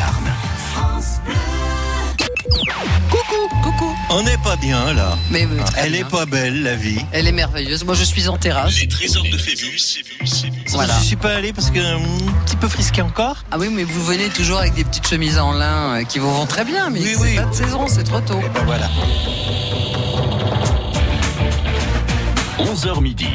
Béarn. Coucou, coucou. On n'est pas bien là. Mais, Elle bien. est pas belle la vie. Elle est merveilleuse. Moi, je suis en terrasse. Les trésors de Phébus. Voilà. Je suis pas allé parce que hum, un petit peu frisqué encore. Ah oui, mais vous venez toujours avec des petites chemises en lin euh, qui vous vont très bien, mais Oui, c'est oui. pas de saison, c'est trop tôt. Et ben voilà. 11h midi.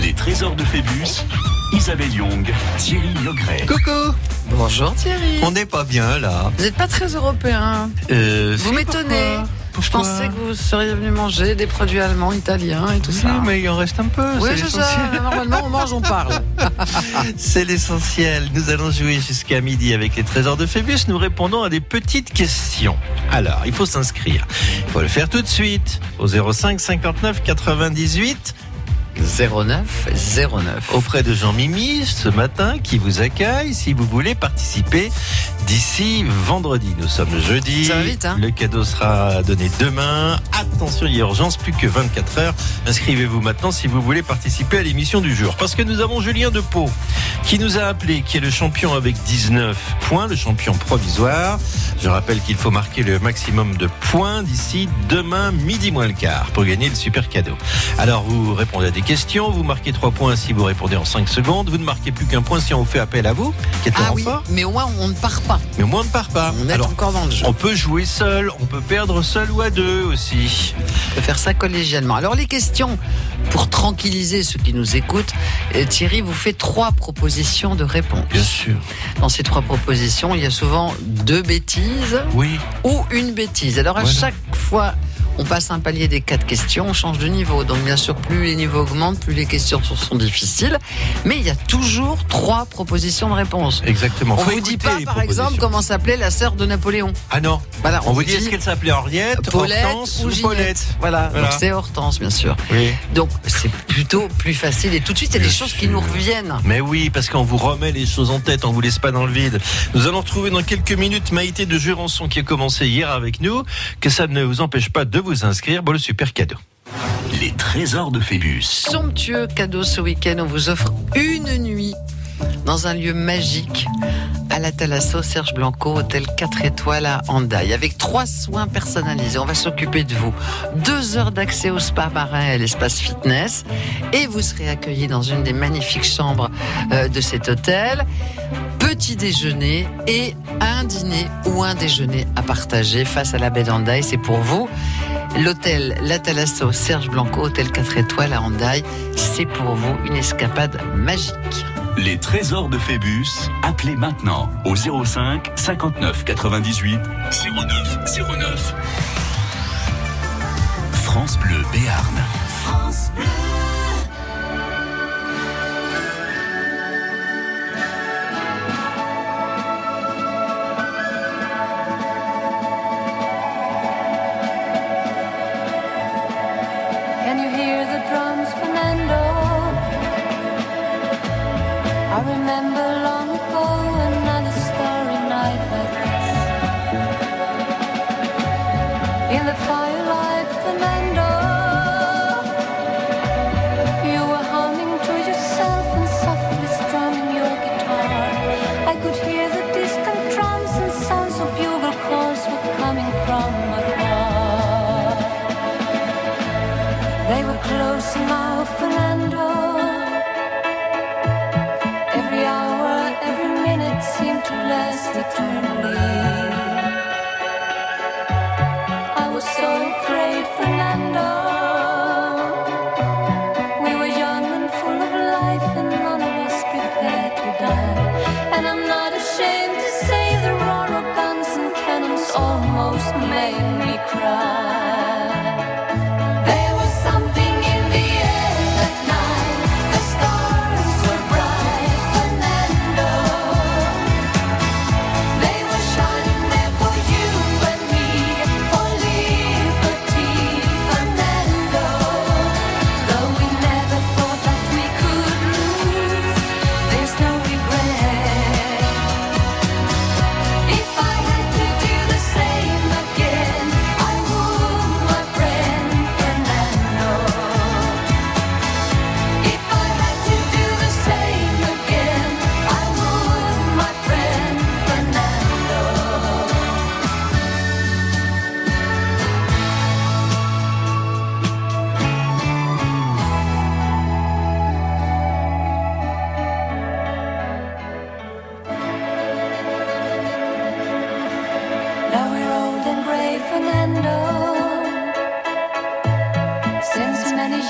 Les trésors de Phébus. Isabelle Young, Thierry Logret. Coucou. Bonjour Thierry. On n'est pas bien là. Vous n'êtes pas très européen. Euh, Vous m'étonnez. pourquoi Je pensais que vous seriez venu manger des produits allemands, italiens et tout Oui, ça. mais il en reste un peu. Oui, c'est c'est ça. l'essentiel. Normalement, on mange, on parle. C'est l'essentiel. Nous allons jouer jusqu'à midi avec les trésors de Phébus. Nous répondons à des petites questions. Alors, il faut s'inscrire. Il faut le faire tout de suite au 05 59 98 09 09. auprès de Jean Mimi ce matin qui vous accueille si vous voulez participer d'ici vendredi. Nous sommes jeudi. Ça va vite, hein Le cadeau sera donné demain. Attention, il y a urgence, plus que 24 heures. Inscrivez-vous maintenant si vous voulez participer à l'émission du jour. Parce que nous avons Julien de Pau qui nous a appelé, qui est le champion avec 19 points, le champion provisoire. Je rappelle qu'il faut marquer le maximum de points d'ici demain midi moins le quart pour gagner le super cadeau. Alors vous répondez à des questions, vous marquez 3 points si vous répondez en 5 secondes, vous ne marquez plus qu'un point si on vous fait appel à vous, qui êtes le Ah oui, mais au moins, on ne part pas. Mais au moins on ne part pas. On est Alors, encore dans le jeu. on peut jouer seul, on peut perdre seul ou à deux aussi. On peut faire ça collégialement. Alors les questions, pour tranquilliser ceux qui nous écoutent, euh, Thierry vous fait trois propositions de réponse. sûr. Dans ces trois propositions, il y a souvent deux bêtises Oui. ou une bêtise. Alors à Voilà. chaque fois, on passe un palier des quatre questions, on change de niveau. Donc bien sûr, plus les niveaux augmentent, plus les questions sont- difficiles. Mais il y a toujours trois propositions de réponse. Exactement. On Faut vous dit pas, par exemple, comment s'appelait la sœur de Napoléon. Ah non. Voilà, On, vous dit est-ce qu'elle s'appelait Henriette, Paulette Hortense ou Ginette. Paulette Voilà, Voilà. donc c'est Hortense, bien sûr. Oui. Donc c'est plutôt plus facile et tout de suite il y a des choses qui nous reviennent. Mais oui, parce qu'on vous remet les choses en tête, on vous laisse pas dans le vide. Nous allons retrouver dans quelques minutes Maïté de Jurançon qui a commencé hier avec nous. Que ça ne vous empêche pas de vous inscrire pour le super cadeau. Les trésors de Phébus. Somptueux cadeau ce week-end, on vous offre une nuit dans un lieu magique à la Thalasso Serge Blanco, hôtel 4 étoiles à Handaï, avec trois soins personnalisés. On va s'occuper de vous. Deux heures d'accès au spa marin et à l'espace fitness. Et vous serez accueillis dans une des magnifiques chambres euh, de cet hôtel. Petit déjeuner et un dîner ou un déjeuner à partager face à la baie d'Handaï. C'est pour vous. L'hôtel La Thalasso Serge Blanco, hôtel 4 étoiles à Handaï. C'est pour vous une escapade magique. Les trésors de Phébus. Appelez maintenant au 05 59 98 09 09. France Bleu Béarn. Can you I remember long turn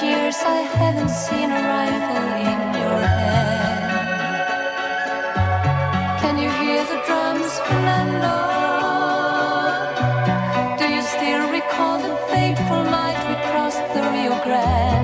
years I haven't seen a rifle in your hand. Can you hear the drums, Fernando? Do you still recall the fateful night we crossed the Rio Grande?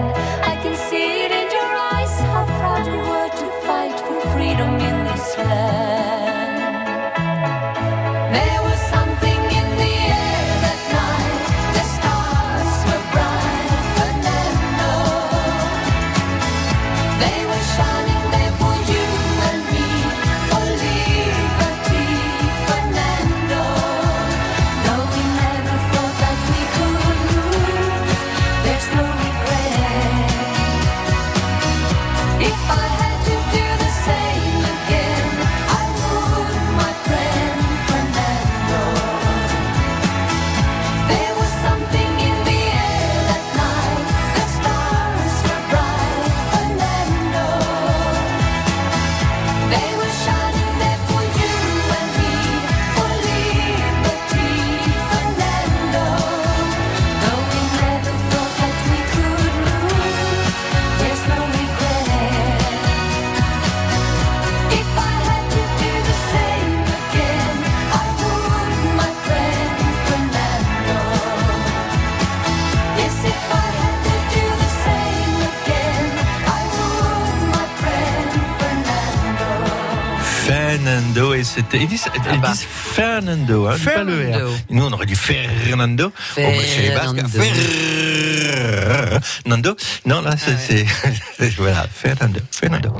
Fernando et c'était ils disent, ils bah. disent Fernando hein, pas le R. Fernando. Nous on aurait dit Fernando. Bon, bah, chez les Basques, Fernando. Non là c'est Ah c'est- voilà Fernando. Fernando.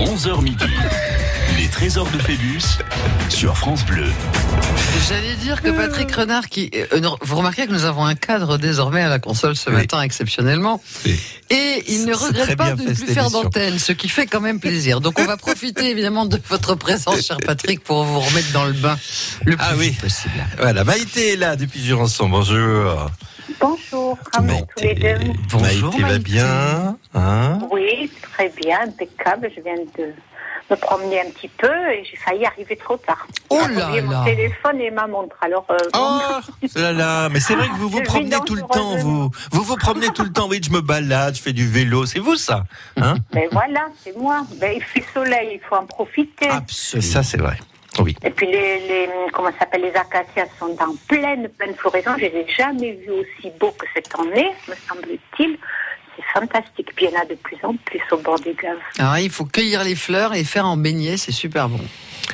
11h midi. Les trésors de Phébus sur France Bleu. J'allais dire que Patrick Renard, qui, euh, vous remarquez que nous avons un cadre désormais à la console ce Oui. matin exceptionnellement, Oui. et il ne regrette pas de ne plus faire d'antenne, ce qui fait quand même plaisir. Donc on va profiter évidemment de votre présence, cher Patrick, pour vous remettre dans le bain le plus Ah oui. possible. Voilà Maïté est là depuis Jurançon. Bonjour. Bonjour à vous tous les deux. Bonjour, Maïté va Maïté. bien hein? Oui, très bien, impeccable. Je viens de me promener un petit peu et j'ai failli arriver trop tard. Oh J'ai là oublié là. mon téléphone et ma montre. Alors, euh, Oh là là, mais c'est vrai que vous vous promenez tout le temps, vous. Vous vous promenez tout le temps. Oui, je me balade, je fais du vélo. C'est vous ça hein? Ben voilà, c'est moi. Ben, il fait soleil, il faut en profiter. Absolument. Ça c'est vrai. Oui. Et puis les, les comment s'appelle les acacias sont en pleine pleine floraison. Je les ai jamais vus aussi beaux que cette année, me semble-t-il. Fantastique. Puis il y en a de plus en plus au bord des gaves. Alors il faut cueillir les fleurs et faire en beignet, c'est super bon.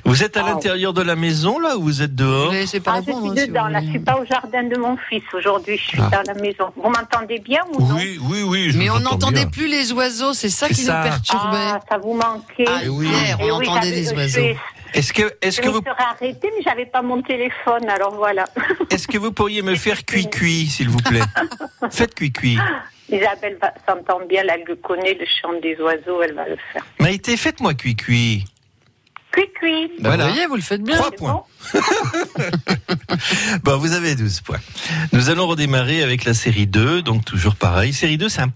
Vous êtes à Ah. l'intérieur de la maison là ou vous êtes dehors Vous pas Ah, je suis hein, si dedans, vous là, je suis pas au jardin de mon fils aujourd'hui, je suis Ah. dans la maison. Vous m'entendez bien ou non Oui, oui, oui. je Mais on n'entendait plus les oiseaux, c'est ça qui ça. nous perturbait. Ah, ça vous manquait. Ah, oui. hier, Et on oui, entendait les je oiseaux. Est-ce que, est-ce Je que me vous, serais arrêtée, mais j'avais pas mon téléphone, alors voilà. est-ce que vous pourriez me faire cuit-cuit, s'il vous plaît? Faites cuit-cuit. Isabelle va- s'entend bien, là, elle le connaît, le chant des oiseaux, elle va le faire. Maïté, faites-moi cuit-cuit. Cui cui. Bah, Voilà. Vous voyez, vous le faites bien. Trois C'est points. bon Bon, vous avez 12 points. Nous allons redémarrer avec la série 2, donc toujours pareil. Série 2, c'est un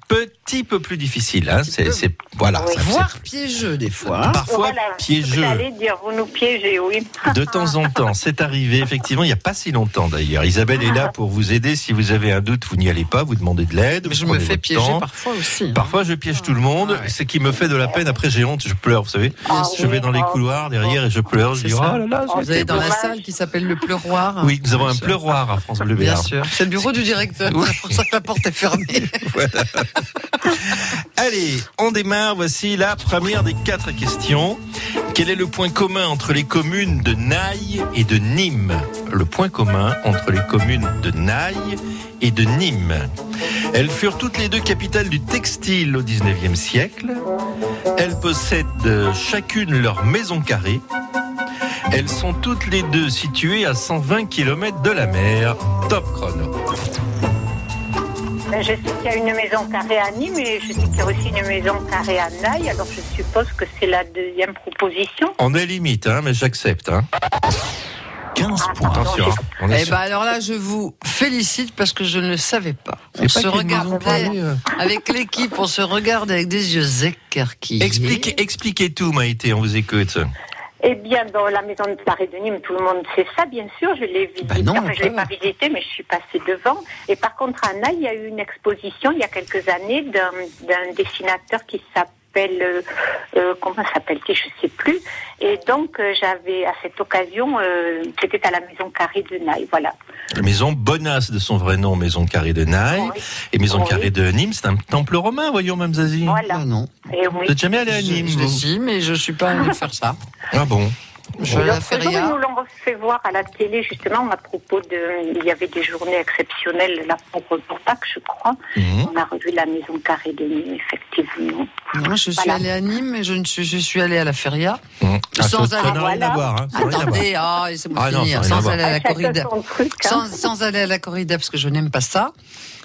petit peu plus difficile. Hein. C'est, voilà, Oui. ça- Voire piégeux des fois. hein. parfois Voilà, piégeux. Dire, vous nous piégez, oui. De temps en temps, c'est arrivé, effectivement, il n'y a pas si longtemps d'ailleurs. Isabelle est là pour vous aider. Si vous avez un doute, vous n'y allez pas, vous demandez de l'aide. Mais je vous me fais piéger temps. parfois aussi. hein. Parfois, je piège tout le monde, Ah ouais. ce qui me fait de la peine. Après, j'ai honte, je pleure, vous savez. Ah je vais dans les oh. couloirs derrière et je pleure. Je C'est dis, oh ça. là là, Oh, Vous allez dans la salle qui s'appelle le pleuroir. Oui, nous avons un pleuroir à France Bleu Bien sûr. C'est le bureau du directeur. Oui. C'est pour ça que la porte est fermée. Allez, on démarre. Voici la première des quatre questions. Quel est le point commun entre les communes de Naï et de Nîmes Le point commun entre les communes de Naï et de Nîmes. Elles furent toutes les deux capitales du textile au 19e siècle. Elles possèdent chacune leur maison carrée. Elles sont toutes les deux situées à 120 km de la mer. Top chrono. Ben, Je sais qu'il y a une maison carrée à Nîmes, mais je sais qu'il y a aussi une maison carrée à Naï, alors je suppose que c'est la deuxième proposition. On est limite, hein, mais j'accepte. Hein. 15 points. Attention, hein, on est Eh sur- ben alors là, je vous félicite parce que je ne le savais pas. On C'est se pas qu'il y a une maison regardait carrée, euh. avec l'équipe, on se regarde avec des yeux écarquillés. Expliquez, expliquez tout, Maïté, on vous écoute. Eh bien, dans la maison de Paris de Nîmes, tout le monde sait ça, bien sûr. Je l'ai visité. Bah non, enfin, je l'ai pas. visité, mais je suis passée devant. Et par contre, à Naï, il y a eu une exposition il y a quelques années d'un d'un dessinateur qui s'appelle, euh, euh, comment s'appelle-t-il, je sais plus. Et donc, euh, j'avais à cette occasion, euh, c'était à la maison Carrée de Naï, voilà. La maison Bonas de son vrai nom, maison carrée de Naï. Oui. Et maison Oui. carrée de Nîmes, c'est un temple romain, voyons, Mme Zazie. Voilà. Ah non. Et Vous oui. n'êtes jamais allé à Je, Nîmes, je vous suis, mais je suis pas allée faire ça. Ah bon? Je la L'autre jour, ils nous l'ont fait voir à la télé, justement, à propos de. Il y avait des journées exceptionnelles, là, pour, pour Pâques, je crois. Mhm. On a revu la maison carrée de Nîmes, effectivement. Moi, je suis Voilà. allée à Nîmes, mais je, ne suis, je suis allée à la feria. Mhm. Ah, Sans aller- à Voilà. voir. Attendez, ah, laissez-moi finir. Sans aller à la corrida. truc, hein. Sans, sans aller à la corrida, parce que je n'aime pas ça.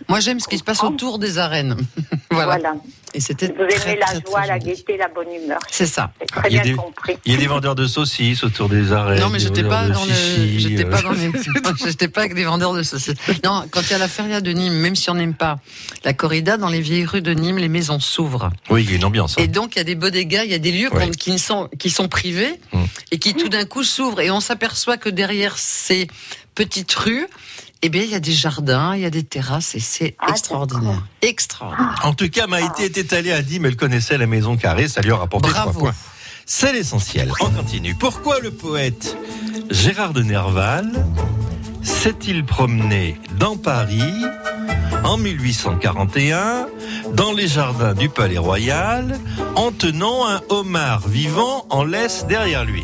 Moi, j'aime ce qui se passe autour des arènes. voilà. Voilà. Et c'était Vous très, aimez la très, joie, très la gaieté, la bonne humeur. C'est ça. Ah, très il y a bien des- compris. Il y a des vendeurs de saucisses autour des arènes. Non, mais j'étais pas dans le, chichis, j'étais euh. pas dans les, j'étais pas avec des vendeurs de saucisses. Non, quand il y a la feria de Nîmes, même si on n'aime pas la corrida, dans les vieilles rues de Nîmes, les maisons s'ouvrent. Oui, il y a une ambiance. hein. Et donc, il y a des bodegas, il y a des lieux Ouais. qu'on- qui, ne sont, qui sont privés Mm. et qui tout d'un coup s'ouvrent. Et on s'aperçoit que derrière ces petites rues, eh bien, il y a des jardins, il y a des terrasses et c'est Ah, extraordinaire. Extraordinaire. En tout cas, Maïté était allée à Nîmes, elle connaissait la maison carrée, ça lui a rapporté Bravo. trois points. C'est l'essentiel. On continue. Pourquoi le poète Gérard de Nerval s'est-il promené dans Paris en 1841 dans les jardins du Palais Royal en tenant un homard vivant en laisse derrière lui?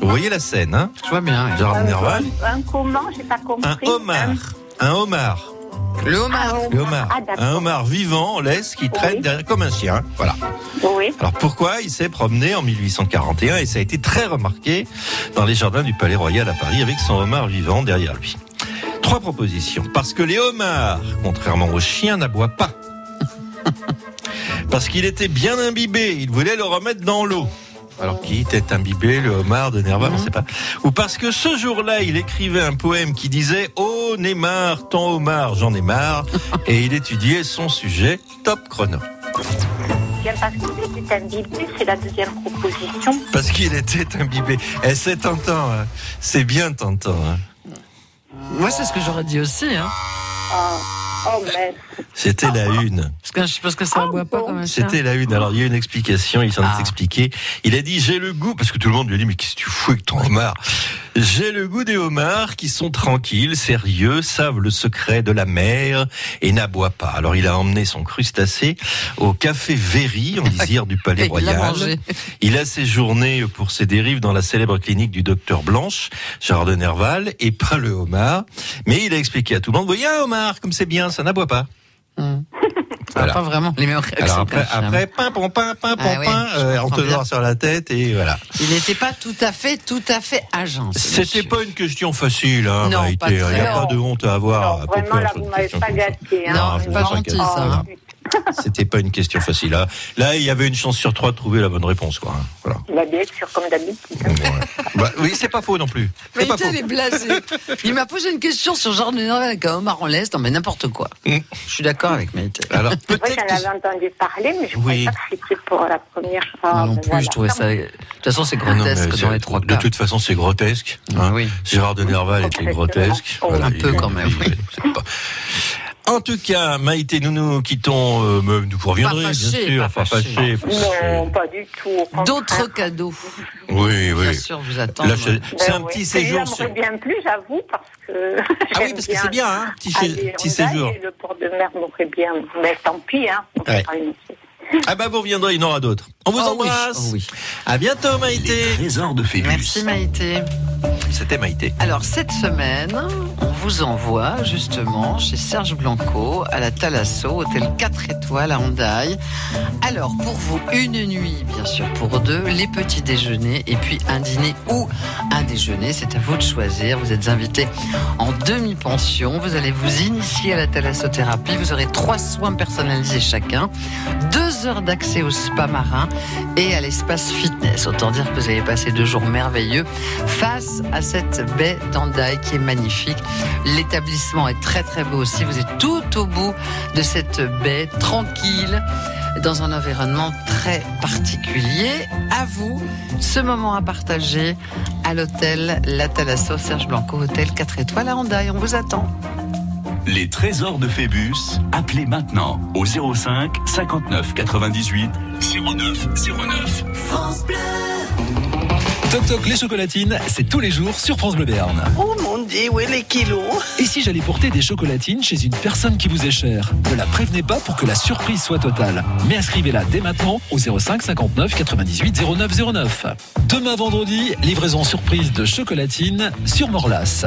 Vous voyez la scène, hein Je vois bien. Gérard Nerval un comment J'ai pas compris. Un homard. Un homard. Le homard. Un Le homard. Ah, un homard vivant en laisse qui traîne Oui. derrière comme un chien. Voilà. Oui. Alors pourquoi il s'est promené en 1841 et ça a été très remarqué dans les jardins du Palais Royal à Paris avec son homard vivant derrière lui? Trois propositions. Parce que les homards, contrairement aux chiens, n'aboient pas. Parce qu'il était bien imbibé, il voulait le remettre dans l'eau. Alors qui était imbibé, le homard de Nerval, on ne sait pas. Ou parce que ce jour-là, il écrivait un poème qui disait « Oh Neymar, ton homard, j'en ai marre » et il étudiait son sujet top chrono. Bien parce qu'il était imbibé, c'est la deuxième proposition. Parce qu'il était imbibé. Et c'est tentant, hein. c'est bien tentant. hein. Moi, c'est ce que j'aurais dit aussi. Hein. Ah. Oh. C'était la une. Parce que je pense que ça ne Ah, boit pas comme chien. C'était la une. Alors, il y a une explication, il s'en Ah. est expliqué. Il a dit, j'ai le goût, parce que tout le monde lui a dit, mais qu'est-ce que tu fous avec ton homard? J'ai le goût des homards qui sont tranquilles, sérieux, savent le secret de la mer et n'aboient pas. Alors, il a emmené son crustacé au café Véry, en lisière du Palais Royal. Il a séjourné pour ses dérives dans la célèbre clinique du docteur Blanche, Gérard de Nerval, et pas le homard. Mais il a expliqué à tout le monde, voyez un homard, comme c'est bien, ça n'aboie pas. Hum. Voilà. pas vraiment les mêmes réactions. Alors après, après, pain, pom, pain, pain, pom, Ah oui, euh, on te sur la tête et voilà. Il n'était pas tout à fait, tout à fait agent. ce C'était pas une question facile, hein, Non, Il n'y a pas de honte à avoir. Non, à vraiment, là, vous m'avez pas gâté. Hein. Non, pas en gentil, ça. Hein. C'était pas une question facile. Là, là, il y avait une chance sur trois de trouver la bonne réponse, quoi. hein. Voilà. Bah, bien sûr, comme d'habitude. Ouais. Bah, oui, c'est pas faux non plus. Mais pas il faux. est blasé. Il m'a posé une question sur genre de Nerval avec un homard en laisse. Non, mais n'importe quoi. Mm. Je suis d'accord avec Maïté. Alors peut-être. j'en avais entendu parler, mais je ne Oui. pas que c'était pour la première fois. Moi non Ben plus, voilà. je trouvais ça. De toute façon, c'est Ah non, grotesque dans les trois de cas. toute façon, c'est grotesque. hein. Oui. Gérard de Nerval était grotesque. Un il- peu quand même, il- oui. En tout cas, Maïté, nous nous quittons. Euh, mais vous reviendrez, Pas fâché, bien sûr. pas fâché. fâché, pas fâché. Non, pas du tout. D'autres cadeaux, Oui, oui. bien sûr, vous attendent. Là, je- c'est Ben un petit séjour. sur- bien plu, j'avoue, parce que. Ah oui, parce que c'est bien, hein, petit, séjour. Le port de mer m'aurait bien. Mais tant pis, hein. On Ouais. Ah bah vous reviendrez, il y en aura d'autres. On vous Oh oui, embrasse. oh oui. À bientôt, Les Maïté. trésors de Phébus. Merci Maïté. C'était Maïté. Alors cette semaine, on vous envoie justement chez Serge Blanco à la Thalasso, hôtel 4 étoiles à Hendaye. Alors pour vous, une nuit bien sûr pour deux, les petits déjeuners et puis un dîner ou un déjeuner, c'est à vous de choisir. Vous êtes invité en demi-pension, vous allez vous initier à la thalassothérapie, vous aurez trois soins personnalisés chacun, deux heures d'accès au spa marin et à l'espace fitness. Autant dire que vous allez passer deux jours merveilleux face à cette baie d'Andaï qui est magnifique. L'établissement est très très beau aussi. Vous êtes tout au bout de cette baie tranquille. dans un environnement très particulier. À vous, ce moment à partager à l'hôtel La Thalasso Serge Blanco, hôtel 4 étoiles à Hendaye. On vous attend. Les trésors de Phébus, appelez maintenant au 05 59 98 09 09. Toc Toc les chocolatines, c'est tous les jours sur France Bleu Béarn. Oh mon dieu, où est les kilos? Et si j'allais porter des chocolatines chez une personne qui vous est chère Ne la prévenez pas pour que la surprise soit totale. Mais inscrivez-la dès maintenant au 05 59 98 09 09. Demain vendredi, livraison surprise de chocolatines sur Morlas.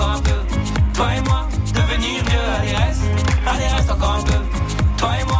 encore un peu. Toi et moi, devenir vieux, allez reste, allez reste encore un peu. Toi et moi,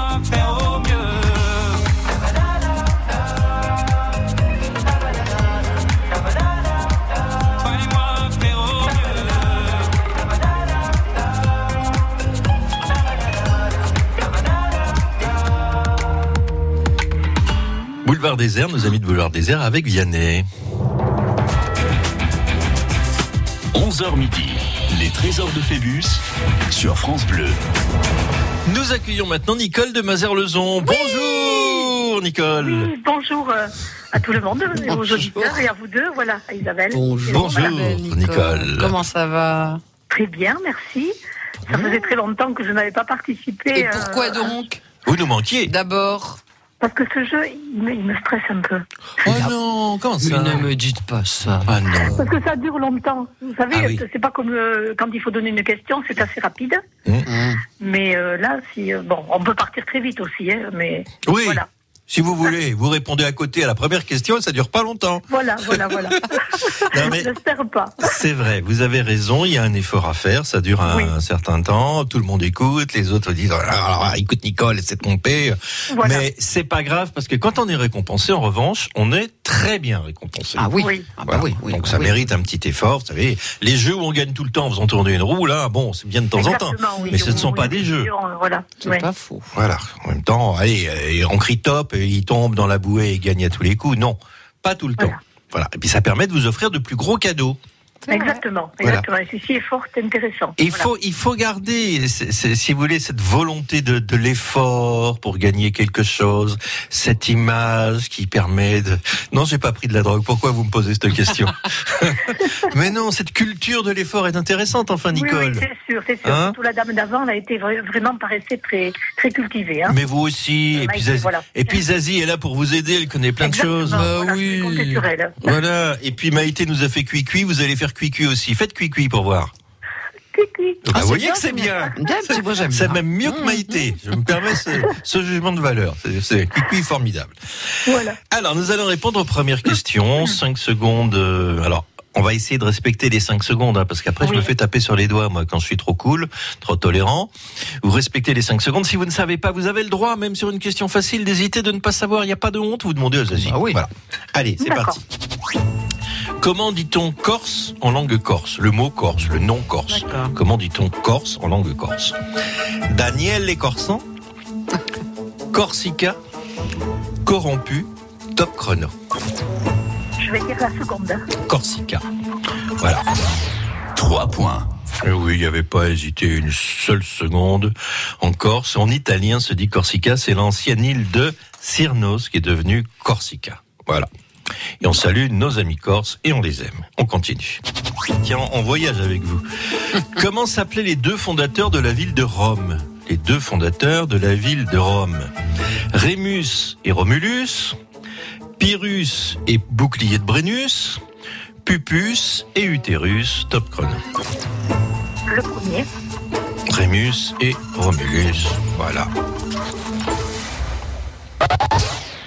Boulevard Désert, nos amis de Boulevard Désert avec Vianney. 11h midi, les trésors de Phébus sur France Bleu. Nous accueillons maintenant Nicole de Mazerlezon. Bonjour Nicole. Oui, bonjour euh, à tout le monde, et aux Bonjour. auditeurs et à vous deux, voilà, à Isabelle. Bonjour. Bonjour Nicole. Comment ça va? Très bien, merci. Ça faisait très longtemps que je n'avais pas participé. Et euh, pourquoi donc? Vous nous manquiez. D'abord. Parce que ce jeu, il me, il me stresse un peu. Oh non, comment Mais ça ne me dites pas ça. Ah non. Parce que ça dure longtemps. Vous savez, Ah oui. c'est pas comme euh, quand il faut donner une question, c'est assez rapide. Hum. Mais euh, là, si euh, bon, on peut partir très vite aussi, hein, mais Oui. voilà. Si vous voulez, vous répondez à côté à la première question, ça dure pas longtemps. Voilà, voilà, voilà. Non, mais- J'espère pas. C'est vrai, vous avez raison, il y a un effort à faire, ça dure un, Oui. un certain temps, tout le monde écoute, les autres disent ah, ah, écoute Nicole, essaie de tromper. Voilà. Mais c'est pas grave parce que quand on est récompensé, en revanche, on est très bien récompensé. Ah oui. Oui. Ah bah oui, oui, Donc ça oui. mérite un petit effort, vous savez. Les jeux où on gagne tout le temps en faisant tourner une roue, là, bon, c'est bien de temps en temps. Mais ce ne sont pas des jeux. Voilà. C'est ouais. pas faux. Voilà. En même temps, allez, on crie top, et il tombe dans la bouée et gagne à tous les coups. Non, pas tout le Voilà. temps. Voilà. Et puis ça permet de vous offrir de plus gros cadeaux. Exactement, Voilà. exactement. Et ceci est fort intéressant. Il Voilà. faut, il faut garder, si vous voulez, cette volonté de, de l'effort pour gagner quelque chose, cette image qui permet de. Non, j'ai pas pris de la drogue. Pourquoi vous me posez cette question Mais non, cette culture de l'effort est intéressante, enfin, Oui, Nicole. oui, c'est sûr, c'est sûr. Hein Surtout la dame d'avant, elle a été vra- vraiment paraissait très, très cultivée. Hein. Mais vous aussi. Et puis, Zazie, voilà. et puis Zazie est là pour vous aider. Elle connaît plein de choses. voilà, sur elle. Voilà. Et puis Maïté nous a fait cuit-cuit. Vous allez faire cuit-cuit aussi. Faites cuit-cuit pour voir. Bah, Ah, vous voyez bien, que c'est bien. Bien, c'est même mieux que Maïté. Je me permets ce, ce jugement de valeur. C'est- cuit-cuit formidable. Voilà. Alors, nous allons répondre aux premières questions. 5 secondes. euh, alors, on va essayer de respecter les 5 secondes, hein, parce qu'après, je me fais taper sur les doigts, moi, quand je suis trop cool, trop tolérant. Vous respectez les 5 secondes. Si vous ne savez pas, vous avez le droit, même sur une question facile, d'hésiter, de ne pas savoir. Il n'y a pas de honte. Vous demandez Zazie. Ah oui. Voilà. Allez, c'est parti. Comment dit-on corse en langue corse? Le mot corse, le nom corse. Comment dit-on corse en langue corse? Daniel les Corsans Corsica Corrompu Top chrono. Je vais dire la seconde. Corsica. Voilà. 3 points. Et oui, il n'y avait pas hésité une seule seconde. En Corse, en italien se dit Corsica, c'est l'ancienne île de Cyrnos qui est devenue Corsica. Voilà. Et on salue nos amis corses et on les aime. On continue. Tiens, on voyage avec vous. Comment s'appelaient les deux fondateurs de la ville de Rome? Les deux fondateurs de la ville de Rome. Rémus et Romulus, Pyrrhus et Bouclier de Brennus, Pupus et Utérus, top chrono. Le premier. Rémus et Romulus. Voilà.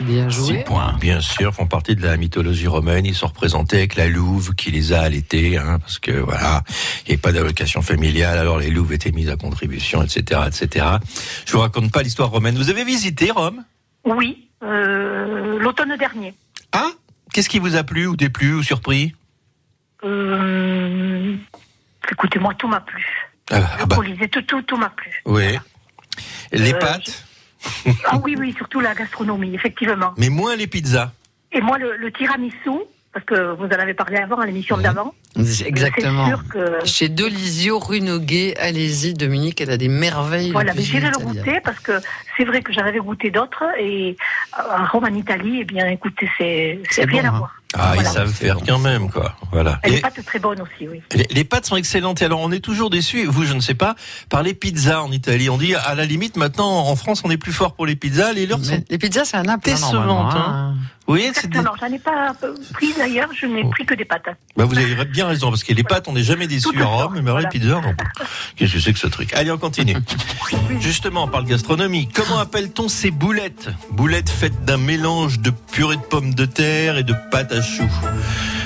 Bien 6 joué. points. Bien sûr, font partie de la mythologie romaine. Ils sont représentés avec la louve qui les a allaités, hein, parce que voilà, il n'y avait pas d'allocation familiale, alors les louves étaient mises à contribution, etc., etc. Je vous raconte pas l'histoire romaine. Vous avez visité Rome? Oui, euh, l'automne dernier. Ah Qu'est-ce qui vous a plu ou déplu ou surpris? Euh, écoutez, moi, tout m'a plu. ah, Le ah bah, Colisée, tout, tout, tout m'a plu. oui. Les Euh, pâtes, Ah oui, oui, surtout la gastronomie, effectivement. mais moins les pizzas. Et moi, le, le tiramisu, parce que vous en avez parlé avant à l'émission d'avant. Exactement. Sûr que. Chez Delisio, rue Noguet, allez-y, Dominique, elle a des merveilles. Voilà, mais j'irai le goûter parce que c'est vrai que j'en avais goûté d'autres et à Rome, en Italie, eh bien, écoutez, c'est rien bon, à hein. voir. Ah, Voilà. ils savent faire quand même, quoi. Voilà. Et les pâtes très bonnes aussi, oui. Les, les pâtes sont excellentes. Et alors, on est toujours déçus, vous, je ne sais pas, par les pizzas en Italie. On dit, à la limite, maintenant, en France, on est plus fort pour les pizzas. Les leurs sont... les pizzas, c'est un hein, Décevantes, hein. hein. Vous voyez, c'est des- Exactement, j'en ai pas pris d'ailleurs, je n'ai pris que des pâtes. bah, vous avez bien raison, parce que les pâtes, on n'est jamais déçus Tout à Rome, fait, mais alors les voilà. pizzas, non. Qu'est-ce que c'est que ce truc? Allez, on continue. Justement, on parle gastronomie. Comment appelle-t-on ces boulettes? Boulettes faites d'un mélange de purée de pommes de terre et de pâte à choux.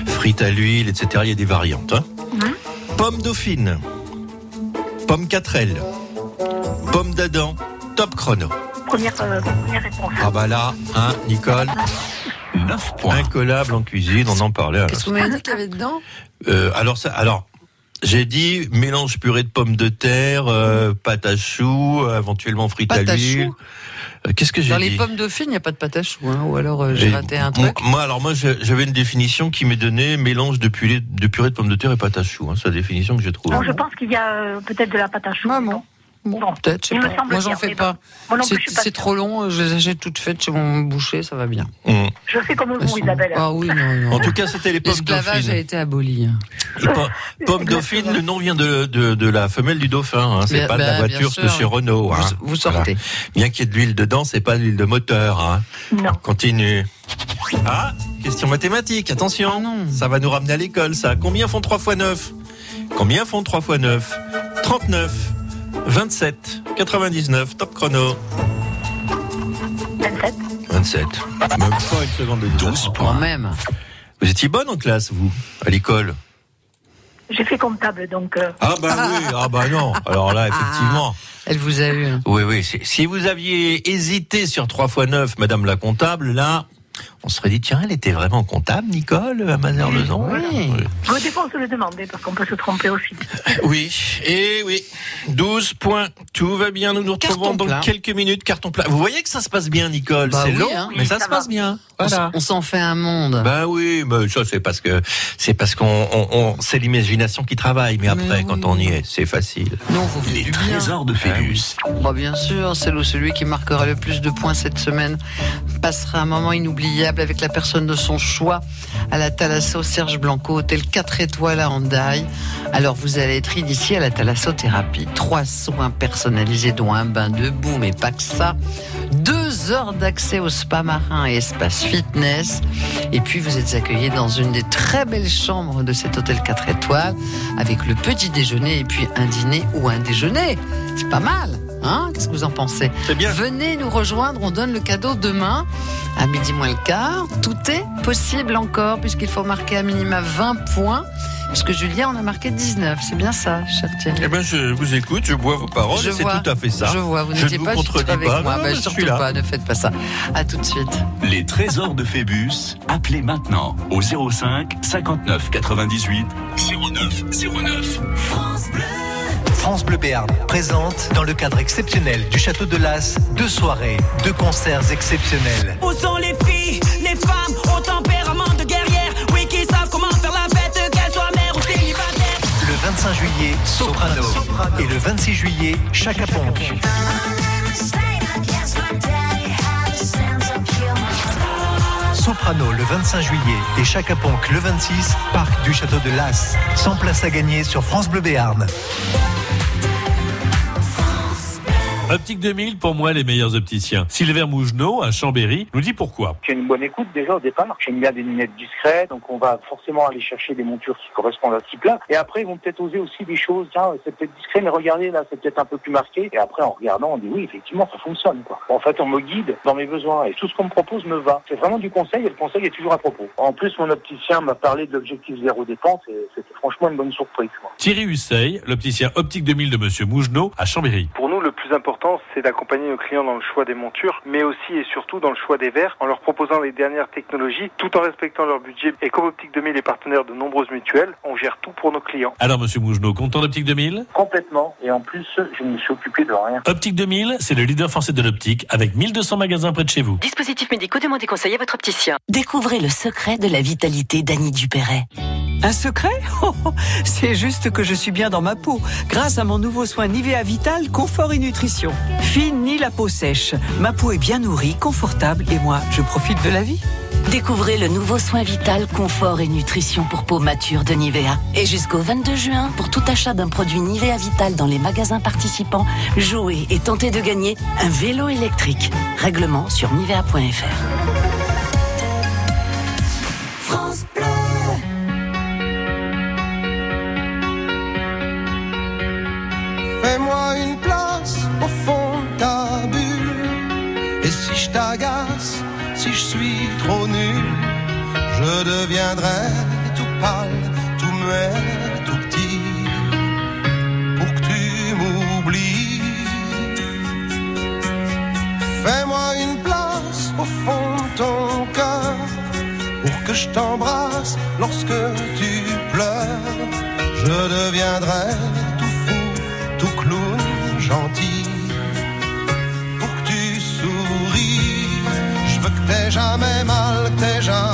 Frites à l'huile, etc. Il y a des variantes. Hein Mhm. Pomme dauphine. Pomme 4L. Pomme d'Adam. Top chrono. Première, euh, première réponse. Ah bah là, hein, Nicole, 9 points. incollable en cuisine, on en parlait. à Qu'est-ce que vous m'avez dit qu'il y avait dedans? Euh, alors, ça, alors, j'ai dit mélange purée de pommes de terre, euh, pâte à choux, euh, éventuellement frites Pâte à à l'huile. choux Euh, Qu'est-ce que j'ai Dans dit les pommes dauphines, il n'y a pas de pâte à choux, hein, ou alors euh, j'ai raté un moi- truc. Moi, alors moi, j'avais une définition qui m'est donnée mélange de purée, de purée de pommes de terre et pâte à choux. Hein, c'est la définition que j'ai trouvée. Non, je pense qu'il y a euh, peut-être de la pâte à choux. Ah bon. peut-être, je sais pas. Moi, j'en fais pas. bon. C'est trop long, euh, je les achète toutes faites chez mon boucher, ça va bien. Hum. Je fais comme vous, Isabelle. Ah oui, non, non. En tout cas, c'était les pommes L'esclavage a dauphines. été aboli. hein. Et po- pomme dauphine, le nom vient de, de, de la femelle du dauphin. Hein. C'est pas de la bah, voiture de chez Renault. Hein. Vous, vous sortez. Voilà. Bien qu'il y ait de l'huile dedans, c'est pas de l'huile de moteur. Hein. Non. Continue. Ah, question mathématique, attention. Ah non. Ça va nous ramener à l'école, ça. Combien font 3 fois 9 Combien font 3 fois 9 39, 27, 99, top chrono. 27. 27. Même pas une seconde de 12 Quand points. même. Vous étiez bonne en classe, vous, à l'école J'ai fait comptable, donc euh, Ah bah oui, ah bah non. Alors là, effectivement. Elle vous a eu. Oui, oui. si- Si vous aviez hésité sur 3 x 9, Madame la comptable, là, on se serait dit, tiens, elle était vraiment comptable, Nicole, à Mazères-Lezon Oui. bon, des fois on se le demandait parce qu'on peut se tromper aussi. Oui, et oui. 12 points. Tout va bien. Nous nous retrouvons dans quelques minutes. Carton plat. Vous voyez que ça se passe bien, Nicole. Bah c'est oui, long, hein. mais ça, Oui, ça se va. passe bien. On s- Voilà. On s'en fait un monde. Bah oui, mais ça c'est parce que c'est parce qu'on on, on- c'est l'imagination qui travaille, mais après quand oui. on y est, c'est facile. non, vous Les du bien. trésors de Phébus. Oh, bien sûr, c'est le- celui qui marquera le plus de points cette semaine passera un moment inoubliable avec la personne de son choix à la Thalasso Serge Blanco, hôtel 4 étoiles à Handaï. Alors vous allez être initié à la thalassothérapie. Trois soins personnalisés dont un bain debout, mais pas que ça. Deux heures d'accès au spa marin et espace fitness. Et puis vous êtes accueillis dans une des très belles chambres de cet hôtel 4 étoiles avec le petit déjeuner et puis un dîner ou un déjeuner. C'est pas mal, hein Qu'est-ce que vous en pensez C'est bien. Venez nous rejoindre, on donne le cadeau demain à midi moins le quart. Tout est possible encore puisqu'il faut marquer à minima 20 points. Puisque Julien en a marqué 19, c'est bien ça, cher Thierry. Eh ben je vous écoute, je bois vos paroles, Je et c'est tout à fait ça. Je vois, vous n'étiez pas du avec pas. moi. Non, Ben, je suis surtout là. pas, ne faites pas ça. À tout de suite. Les trésors de Phébus. Appelez maintenant au 05 59 98 09 09. France Bleu Béarn présente, dans le cadre exceptionnel du Château de Las, deux soirées, deux concerts exceptionnels. Où sont les filles, les femmes au tempérament de guerrière? Oui, qui savent comment faire la fête, qu'elles soient mères ou célibataires Le 25 juillet, Soprano. Et le 26 juillet, Chaka Ponk. Soprano le 25 juillet et Chaka Ponk le 26, parc du Château de Las. 100 places à gagner sur France Bleu Béarn. Optique 2000, pour moi, les meilleurs opticiens. Sylvain Mougenot, à Chambéry, nous dit pourquoi. J'ai une bonne écoute déjà au départ. J'aime bien des lunettes discrètes, donc on va forcément aller chercher des montures qui correspondent à ce type-là. Et après, ils vont peut-être oser aussi des choses. Tiens, c'est peut-être discret, mais regardez là, c'est peut-être un peu plus marqué. Et après, en regardant, on dit oui, effectivement, ça fonctionne. Quoi. En fait, on me guide dans mes besoins et tout ce qu'on me propose me va. C'est vraiment du conseil et le conseil est toujours à propos. En plus, mon opticien m'a parlé de l'objectif zéro dépense et c'était franchement une bonne surprise. quoi. Thierry Husseil, l'opticien Optique 2000 de Monsieur Mougenot, à Chambéry. Pour nous, le plus important, c'est d'accompagner nos clients dans le choix des montures, mais aussi et surtout dans le choix des verres, en leur proposant les dernières technologies, tout en respectant leur budget. Et comme Optique 2000 est partenaire de nombreuses mutuelles, on gère tout pour nos clients. Alors, Monsieur Mougenot, content d'Optique 2000 Complètement. Et en plus, je ne me suis occupé de rien. Optique 2000, c'est le leader français de l'optique, avec 1200 magasins près de chez vous. Dispositifs médicaux, demandez conseil à votre opticien. Découvrez le secret de la vitalité d'Annie Dupéret. Un secret? Oh, oh, C'est juste que je suis bien dans ma peau, grâce à mon nouveau soin Nivea Vital Confort et Nutrition. Fine ni la peau sèche, ma peau est bien nourrie, confortable et moi, je profite de la vie. Découvrez le nouveau soin vital, confort et nutrition pour peau mature de Nivea. Et jusqu'au 22 juin, pour tout achat d'un produit Nivea Vital dans les magasins participants, jouez et tentez de gagner un vélo électrique. Règlement sur nivea.fr. deviendrai tout pâle, tout muet, tout petit. Pour que tu m'oublies. Fais-moi une place au fond de ton cœur. Pour que je t'embrasse lorsque tu pleures. Je deviendrai tout fou, tout clown, gentil. Pour que tu souris, je veux que t'aies jamais mal, que t'aies jamais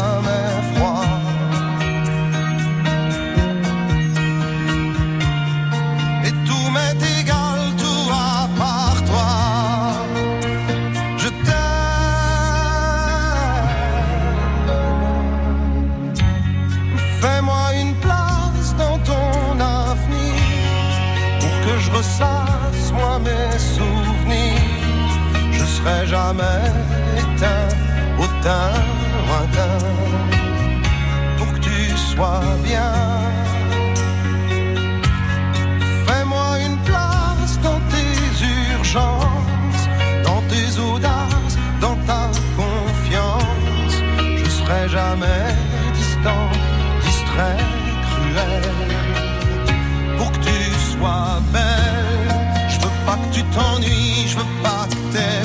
t'ennuies, je veux pas que t'aies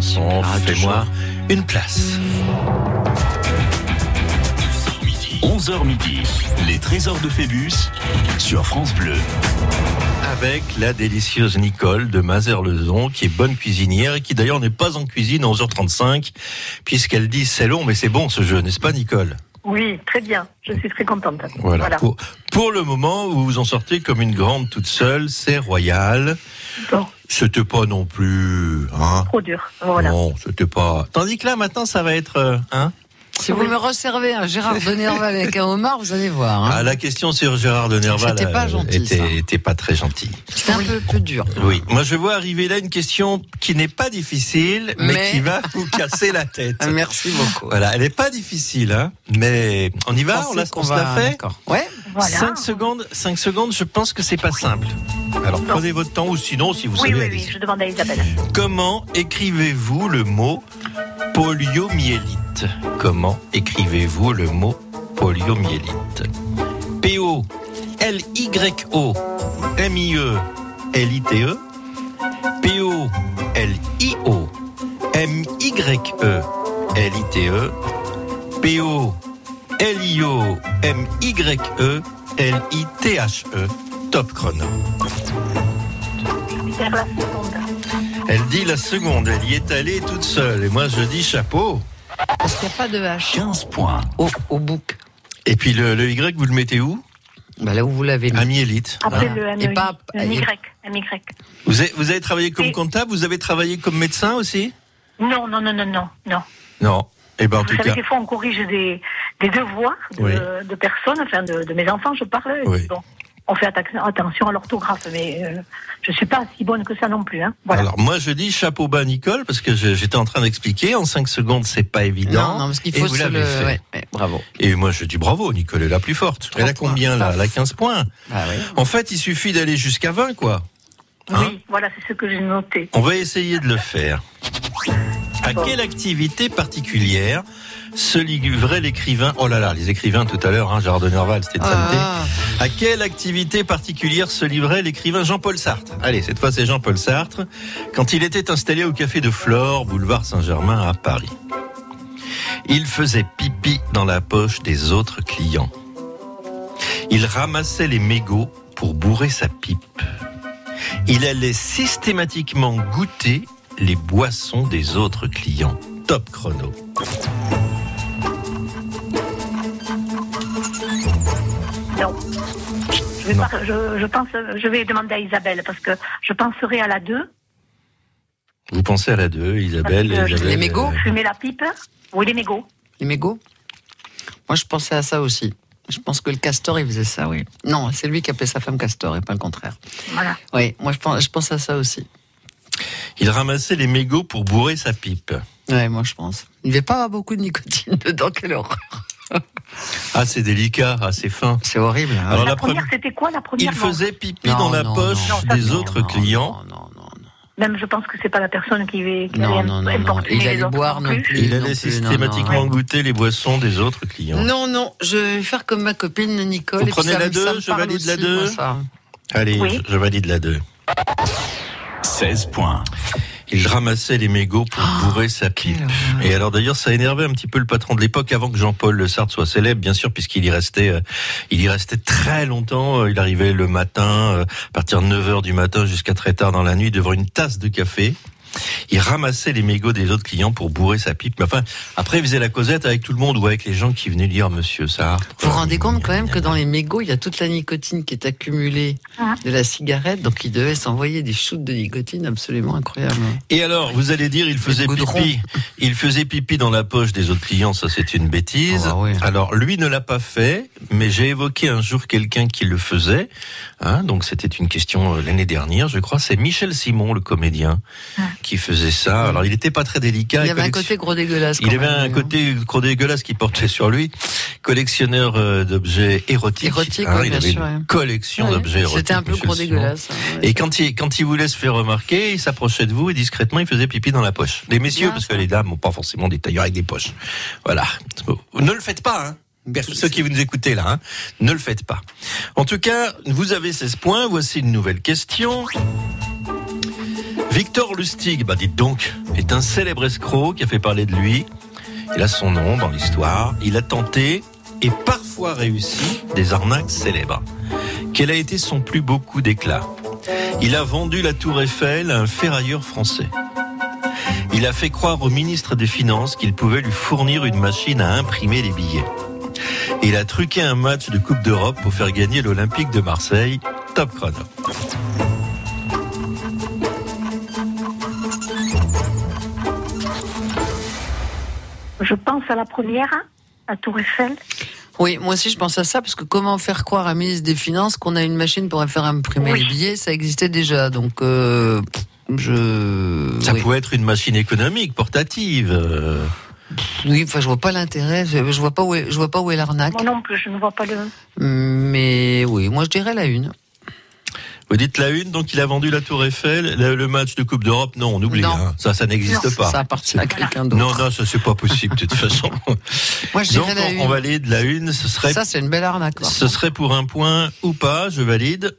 très belle chanson. Fais-moi une place. 11h midi, les trésors de Phébus sur France Bleu. Avec la délicieuse Nicole de Mazerlezon, qui est bonne cuisinière et qui d'ailleurs n'est pas en cuisine à 11h35, puisqu'elle dit c'est long, mais c'est bon ce jeu, n'est-ce pas Nicole? Oui, très bien. Je suis très contente. Voilà. Pour, pour le moment, vous vous en sortez comme une grande toute seule, c'est royal. Bon. C'était pas non plus, hein? Trop dur. Voilà. Non, c'était pas. Tandis que là, maintenant, ça va être, euh, hein? Si vous me resservez un Gérard de Nerval avec un homard, vous allez voir. hein. Ah, la question sur Gérard de Nerval C'était pas euh, gentil, était, ça. était pas très gentille. C'était un peu, peu dur. Oui, moi je vois arriver là une question qui n'est pas difficile, mais, Mais- qui va vous casser la tête. Merci beaucoup. Voilà, elle n'est pas difficile, hein, mais on y va, on, on se va- la fait? d'accord. Ouais. Voilà. 5 secondes, 5 secondes, je pense que c'est pas simple. Alors prenez votre temps ou sinon, si vous oui, savez, oui, oui, je demande à Isabelle. Comment écrivez-vous le mot poliomyélite? Comment écrivez-vous le mot poliomyélite? P-O L-Y-O M-I-E L-I-T-E P-O L-I-O M-Y-E L-I-T-E P-O L-I-O M-Y-E L-I-T-H-E Top chrono. Elle dit la seconde, elle y est allée toute seule. Et moi, je dis chapeau. Parce qu'il n'y a pas de H 15 points. au, au bouc. Et puis le, le Y, vous le mettez où? Bah là où vous l'avez mis. À Miélite. Après Hein. le M, Et pas- Y. MY. vous, avez, vous avez travaillé comme Et- comptable? Vous avez travaillé comme médecin aussi? Non, non, non, non, non, non. Non. Eh ben, en Vous tout savez, cas. des fois, on corrige des, des devoirs de, Oui. de personnes, enfin, de, de mes enfants, je parle. et Oui. Bon, on fait attention à l'orthographe, mais euh, je suis pas si bonne que ça non plus. Hein. Voilà. Alors moi je dis chapeau bas Nicole parce que j'étais en train d'expliquer en 5 secondes c'est pas évident. Non, non, parce qu'il Et faut vous se le. fait. ouais, ouais, bravo. Et moi je dis bravo Nicole est la plus forte. Elle a points. combien là? Elle a 15 points. Ah oui. En fait il suffit d'aller jusqu'à 20 quoi. Hein? oui, voilà, c'est ce que j'ai noté. On va essayer de le faire. À quelle activité particulière se livrait l'écrivain Oh là là, les écrivains tout à l'heure, hein, Gérard de Nerval, c'était de saleté. Ah, À quelle activité particulière se livrait l'écrivain Jean-Paul Sartre? Allez, cette fois c'est Jean-Paul Sartre, quand il était installé au café de Flore, boulevard Saint-Germain à Paris. Il faisait pipi dans la poche des autres clients. Il ramassait les mégots pour bourrer sa pipe. Il allait systématiquement goûter les boissons des autres clients. Top chrono. Vais je, je pense, je vais demander à Isabelle parce que je penserai à la 2. Vous pensez à la 2, Isabelle, Les mégots euh, Fumer la pipe. Oui, les mégots. les mégots Moi, je pensais à ça aussi. Je pense que le castor, il faisait ça, oui. Non, c'est lui qui appelait sa femme castor et pas le contraire. Voilà. Oui, moi je pense, je pense à ça aussi. Il ramassait les mégots pour bourrer sa pipe. Ouais, moi je pense. Il ne devait pas beaucoup de nicotine dedans, quelle horreur. Ah, c'est délicat, ah, c'est fin. C'est horrible. hein. Alors la, la première, c'était quoi la première il non. faisait pipi Non, dans la non, poche non. Non, ça, des non, autres clients. Même je pense que c'est pas la personne qui, qui Non, non, non, non. Il allait autres boire non plus. Il non allait systématiquement non, non. goûter les boissons des autres clients. Non, non, je vais faire comme ma copine Nicole. Vous et puis prenez ça la me- ça deux, me je parle valide la aussi, deux. moi, ça. Allez, Oui. je, je valide la 2. 16 points. Il ramassait les mégots pour Oh, bourrer sa pipe. Et alors d'ailleurs, ça énervait un petit peu le patron de l'époque avant que Jean-Paul Le Sartre soit célèbre, bien sûr, puisqu'il y restait, euh, il y restait très longtemps. Euh, Il arrivait le matin, euh, à partir de 9 heures du matin jusqu'à très tard dans la nuit, devant une tasse de café. Il ramassait les mégots des autres clients pour bourrer sa pipe. Mais enfin, après, il faisait la causette avec tout le monde ou avec les gens qui venaient dire Monsieur Sartre. Vous vous rendez compte quand même que dans les mégots, il y a toute la nicotine qui est accumulée Ah. de la cigarette, donc il devait s'envoyer des shoots de nicotine absolument incroyables. Et alors, vous allez dire, il faisait pipi. Il faisait pipi dans la poche des autres clients, ça c'est une bêtise. Oh, bah Alors, lui ne l'a pas fait, mais j'ai évoqué un jour quelqu'un qui le faisait. Hein, donc c'était une question euh, l'année dernière, je crois. C'est Michel Simon, le comédien, qui faisait ça. Alors, il n'était pas très délicat. Il avait un côté gros dégueulasse. Il avait un hein. côté gros dégueulasse qui portait sur lui. Collectionneur euh, d'objets érotiques. Érotique, Hein, oui, il bien avait sûr, une ouais. collection Ouais, d'objets érotiques. C'était un peu gros dégueulasse. hein, ouais. Et quand il, quand il voulait se faire remarquer, il s'approchait de vous et discrètement, il faisait pipi dans la poche. Les messieurs, Bien parce que les dames n'ont pas forcément des tailleurs avec des poches. Voilà. Ne le faites pas, hein. Ceux qui vous nous écoutez là, hein, ne le faites pas. En tout cas, vous avez 16 points. Voici une nouvelle question. Victor Lustig, bah dites donc, est un célèbre escroc qui a fait parler de lui. Il a son nom dans l'histoire. Il a tenté et parfois réussi des arnaques célèbres. Quel a été son plus beau coup d'éclat? Il a vendu la tour Eiffel à un ferrailleur français. Il a fait croire au ministre des Finances qu'il pouvait lui fournir une machine à imprimer les billets. Il a truqué un match de Coupe d'Europe pour faire gagner l'Olympique de Marseille. Top chrono. Je pense à la première, à Tour Eiffel. Oui, moi aussi je pense à ça, parce que comment faire croire à un ministre des Finances qu'on a une machine pour faire imprimer les billets, ça existait déjà. Donc, euh, je. Ça oui. pouvait être une machine économique, portative. euh. Oui, enfin, je vois pas l'intérêt. Je, je vois pas où est, je vois pas où est l'arnaque. Moi non plus, je ne vois pas le. Mais oui, moi je dirais la une. Vous dites la une, donc il a vendu la Tour Eiffel, le, le match de Coupe d'Europe, non, on oublie. Non. hein. Ça, ça n'existe Non, pas. ça appartient à quelqu'un d'autre. Non, non, ça c'est pas possible de toute façon. Moi, je donc dirais la on, une. on valide la une, ce serait, Ça, c'est une belle arnaque. ce serait pour un point ou pas, je valide.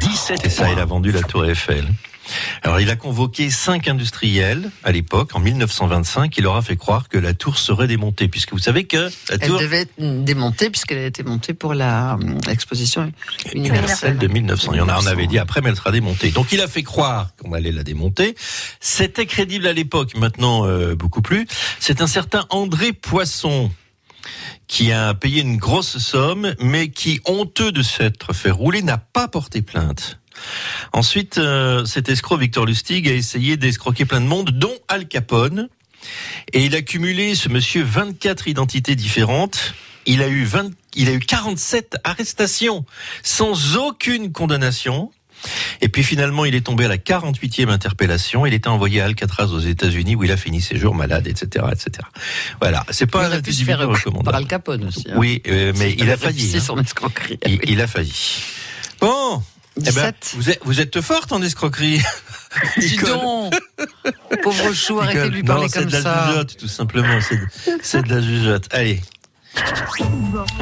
17 Et ça, il a vendu la Tour Eiffel. Alors, il a convoqué cinq industriels à l'époque, en 1925. Il leur a fait croire que la tour serait démontée, puisque vous savez que la Elle tour devait être démontée puisqu'elle a été montée pour la euh, l'exposition universelle. universelle de 1900. Il y en a, on avait dit après, mais elle sera démontée. Donc, il a fait croire qu'on allait la démonter. C'était crédible à l'époque, maintenant euh, beaucoup plus. C'est un certain André Poisson qui a payé une grosse somme, mais qui, honteux de s'être fait rouler, n'a pas porté plainte. Ensuite, euh, cet escroc Victor Lustig a essayé d'escroquer plein de monde, dont Al Capone. Et il a cumulé, ce monsieur, 24 identités différentes. Il a eu 20, il a eu 47 arrestations sans aucune condamnation. Et puis finalement, il est tombé à la 48e interpellation. Il était envoyé à Alcatraz aux États-Unis où il a fini ses jours malade, etc., etc. Voilà, c'est pas Il un individu recruter par recommandable. Al Capone aussi. hein. Oui, euh, mais il a failli. hein. son escroquerie. Il, il a failli. Bon. eh ben, 17. vous, êtes, vous êtes forte en escroquerie. Dis donc Pauvre chou, arrêtez de lui parler non, c'est comme de la ça. jugeote, tout simplement. C'est de, c'est de la jugeote. Allez.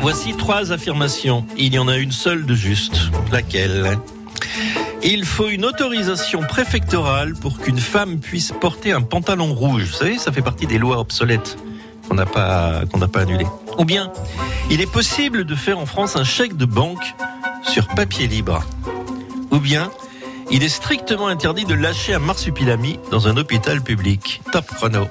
Voici trois affirmations. Il y en a une seule de juste. Laquelle? Il faut une autorisation préfectorale pour qu'une femme puisse porter un pantalon rouge. Vous savez, ça fait partie des lois obsolètes qu'on n'a pas, annulées. Ou bien, il est possible de faire en France un chèque de banque sur papier libre. Ou bien, il est strictement interdit de lâcher un marsupilami dans un hôpital public. Top chrono.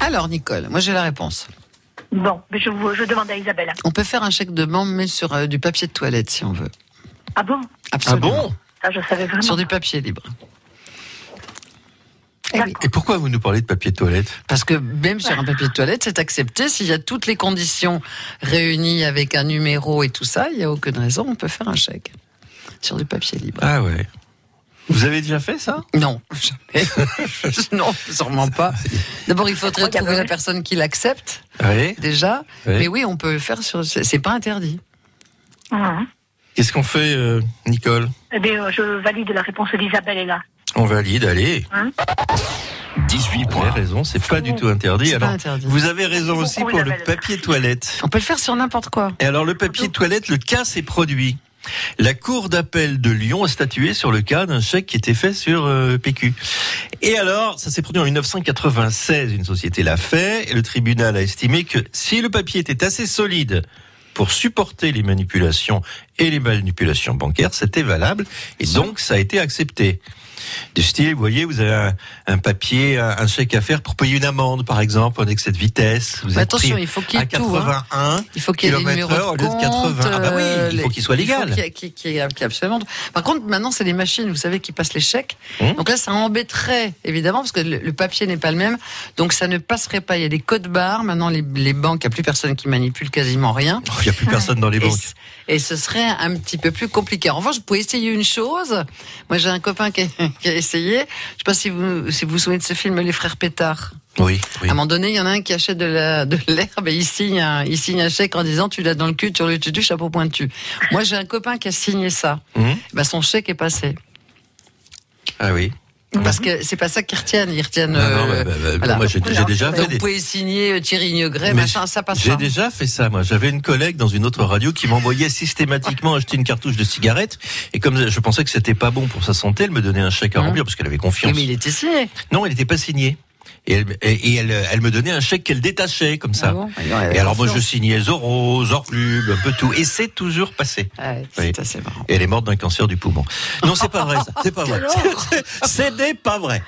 Alors, Nicole, moi j'ai la réponse. Bon, mais je, vous- je demande à Isabelle. On peut faire un chèque de membre, mais sur euh, du papier de toilette, si on veut. Ah bon? Absolument. Ça, je savais vraiment. Sur du papier libre. Et pourquoi vous nous parlez de papier de toilette? Parce que même sur un papier de toilette, c'est accepté. S'il y a toutes les conditions réunies avec un numéro et tout ça, il n'y a aucune raison, on peut faire un chèque sur du papier libre. Ah ouais. Vous avez déjà fait ça? Non, jamais. non, sûrement pas. D'abord, il faudrait trouver la personne qui l'accepte, Oui. déjà. Oui. Mais oui, on peut le faire sur. C'est c'est pas interdit. Qu'est-ce qu'on fait, euh, Nicole? Eh bien, euh, je valide la réponse d'Isabelle est là. On valide, allez. Hein? 18 points. Vous avez raison, c'est pas du tout interdit. C'est pas Alors, interdit. vous avez raison C'est aussi pour le papier toilette. On peut le faire sur n'importe quoi. Et alors, le papier toilette, le cas s'est produit. La Cour d'appel de Lyon a statué sur le cas d'un chèque qui était fait sur euh, PQ. Et alors, ça s'est produit en 1996, une société l'a fait, et le tribunal a estimé que si le papier était assez solide pour supporter les manipulations et les manipulations bancaires, c'était valable, et donc ça a été accepté. Du style, vous voyez, vous avez un, un papier, un, un chèque à faire pour payer une amende, par exemple, en excès de vitesse. Vous êtes attention, il faut qu'il y ait à tout, hein. 81 Il faut qu'il y ait des de heure au lieu de compte, 80. Ah bah oui, euh, il faut les- qu'il soit légal. Il faut qu'il y ait- qu'il y ait- absolument. Par contre, maintenant, c'est les machines, vous savez, qui passent les chèques. Hum. Donc là, ça embêterait, évidemment, parce que le, le papier n'est pas le même. Donc ça ne passerait pas. Il y a des codes barres. Maintenant, les, les banques, il n'y a plus personne qui manipule quasiment rien. Oh, Il n'y a plus personne dans les Et banques. c- Et ce serait un petit peu plus compliqué. En revanche, vous pouvez essayer une chose. Moi, j'ai un copain qui qui a essayé. Je ne sais pas si vous, si vous vous souvenez de ce film Les Frères Pétard. Oui, oui. À un moment donné, il y en a un qui achète de la- de l'herbe et il signe, un, il signe un chèque en disant tu l'as dans le cul, tu le tutu, chapeau pointu. Moi, j'ai un copain qui a signé ça. Ben, son chèque est passé. Ah oui. Parce que c'est pas ça qu'ils retiennent. Ils retiennent. Ah non, euh, bah, bah, bah, moi, j'ai- déjà fait Vous pouvez signer euh, Thierry Niegret, Mais machin, ça passe J'ai déjà fait ça, moi. J'avais une collègue dans une autre radio qui m'envoyait systématiquement acheter une cartouche de cigarette. Et comme je pensais que c'était pas bon pour sa santé, elle me donnait un chèque à remplir parce qu'elle avait confiance. Mais il était signé. Non, il n'était pas signé. Et elle, et et elle, elle me donnait un chèque qu'elle détachait comme ça. Ah bon avait et alors moi je signais Zorro, Zorclub, un peu tout. Et c'est toujours passé. Ouais, Oui. c'est assez marrant. Et elle est morte d'un cancer du poumon. Non, c'est pas vrai ça. C'est pas vrai. C'est n'est pas vrai.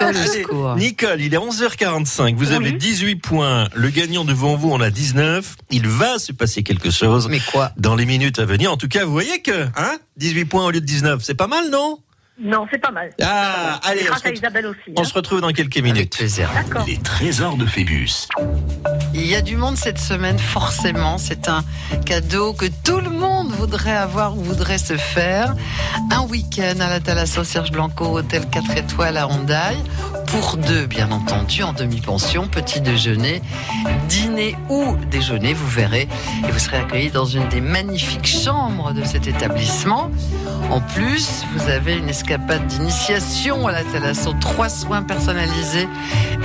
Allez. Nicole, il est 11h45. Vous avez 18 points. Le gagnant devant vous en a 19. Il va se passer quelque chose. Mais quoi? Dans les minutes à venir. En tout cas, vous voyez que, hein, 18 points au lieu de 19. C'est pas mal, non? Non, c'est pas mal. Ah, allez, on se, à Isabelle aussi. on hein. se retrouve dans quelques minutes. Les trésors de Phébus. Il y a du monde cette semaine, forcément. C'est un cadeau que tout le monde voudrait avoir ou voudrait se faire. Un week-end à la Thalasso Serge Blanco, hôtel 4 étoiles à Hondaï. Pour deux, bien entendu, en demi-pension, petit déjeuner, dîner ou déjeuner, vous verrez. Et vous serez accueillis dans une des magnifiques chambres de cet établissement. En plus, vous avez une escapade d'initiation à la Thalasso, trois soins personnalisés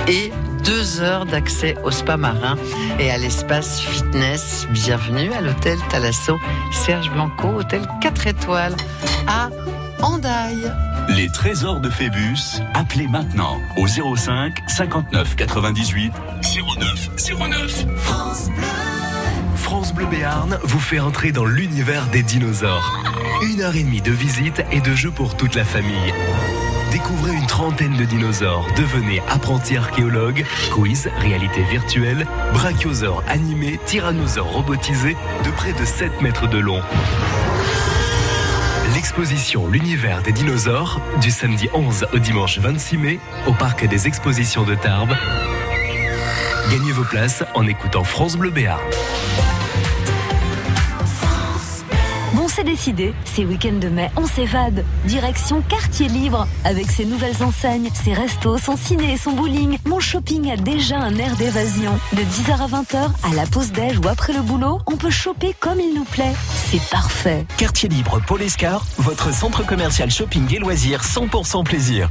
et deux heures d'accès au spa marin et à l'espace fitness. Bienvenue à l'hôtel Thalasso Serge Blanco, hôtel 4 étoiles à Hendaye. Les trésors de Phébus, appelez maintenant au 05 59 98 09 09. France Bleu. France Bleu Béarn vous fait entrer dans l'univers des dinosaures. Une heure et demie de visite et de jeux pour toute la famille. Découvrez une trentaine de dinosaures, devenez apprenti archéologue, quiz, réalité virtuelle, brachiosaures animés, tyrannosaures robotisés de près de 7 mètres de long. L'exposition L'univers des dinosaures du samedi 11 au dimanche 26 mai au parc des expositions de Tarbes. Gagnez vos places en écoutant France Bleu Béarn. Décidé. Ces week-ends de mai, on s'évade. Direction Quartier Libre. Avec ses nouvelles enseignes, ses restos, son ciné et son bowling, mon shopping a déjà un air d'évasion. De 10h à 20h, à la pause déj ou après le boulot, on peut choper comme il nous plaît. C'est parfait. Quartier libre Paul Escar, votre centre commercial shopping et loisirs 100% plaisir.